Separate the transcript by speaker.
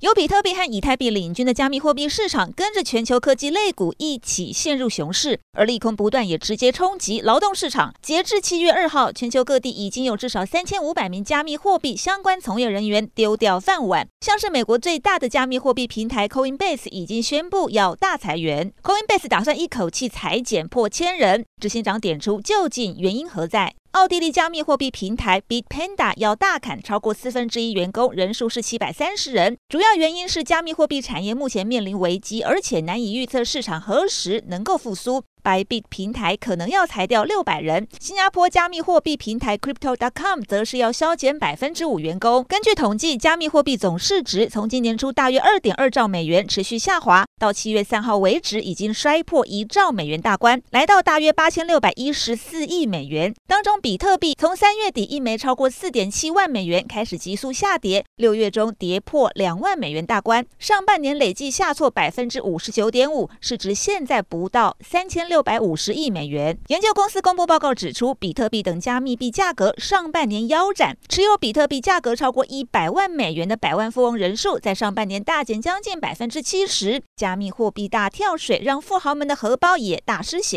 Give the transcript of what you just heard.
Speaker 1: 由比特币和以太币领军的加密货币市场，跟着全球科技类股一起陷入熊市，而利空不断，也直接冲击劳动市场。截至七月二号，全球各地已经有至少三千五百名加密货币相关从业人员丢掉饭碗。像是美国最大的加密货币平台 Coinbase 已经宣布要大裁员，Coinbase 打算一口气裁减破千人。执行长点出究竟原因何在？奥地利加密货币平台 Bitpanda 要大砍超过四分之一员工，人数是七百三十人。主要原因是加密货币产业目前面临危机，而且难以预测市场何时能够复苏。Bybit 平台可能要裁掉六百人，新加坡加密货币平台 Crypto.com 则是要削减百分之五员工。根据统计，加密货币总市值从今年初大约二点二兆美元持续下滑，到七月三号为止已经摔破一兆美元大关，来到大约八千六百一十四亿美元。当中，比特币从三月底一枚超过四点七万美元开始急速下跌，六月中跌破两万美元大关，上半年累计下挫百分之五十九点五，市值现在不到三千。六百五十亿美元。研究公司公布报告指出，比特币等加密币价格上半年腰斩，持有比特币价格超过一百万美元的百万富翁人数在上半年大减将近百分之七十。加密货币大跳水，让富豪们的荷包也大失血。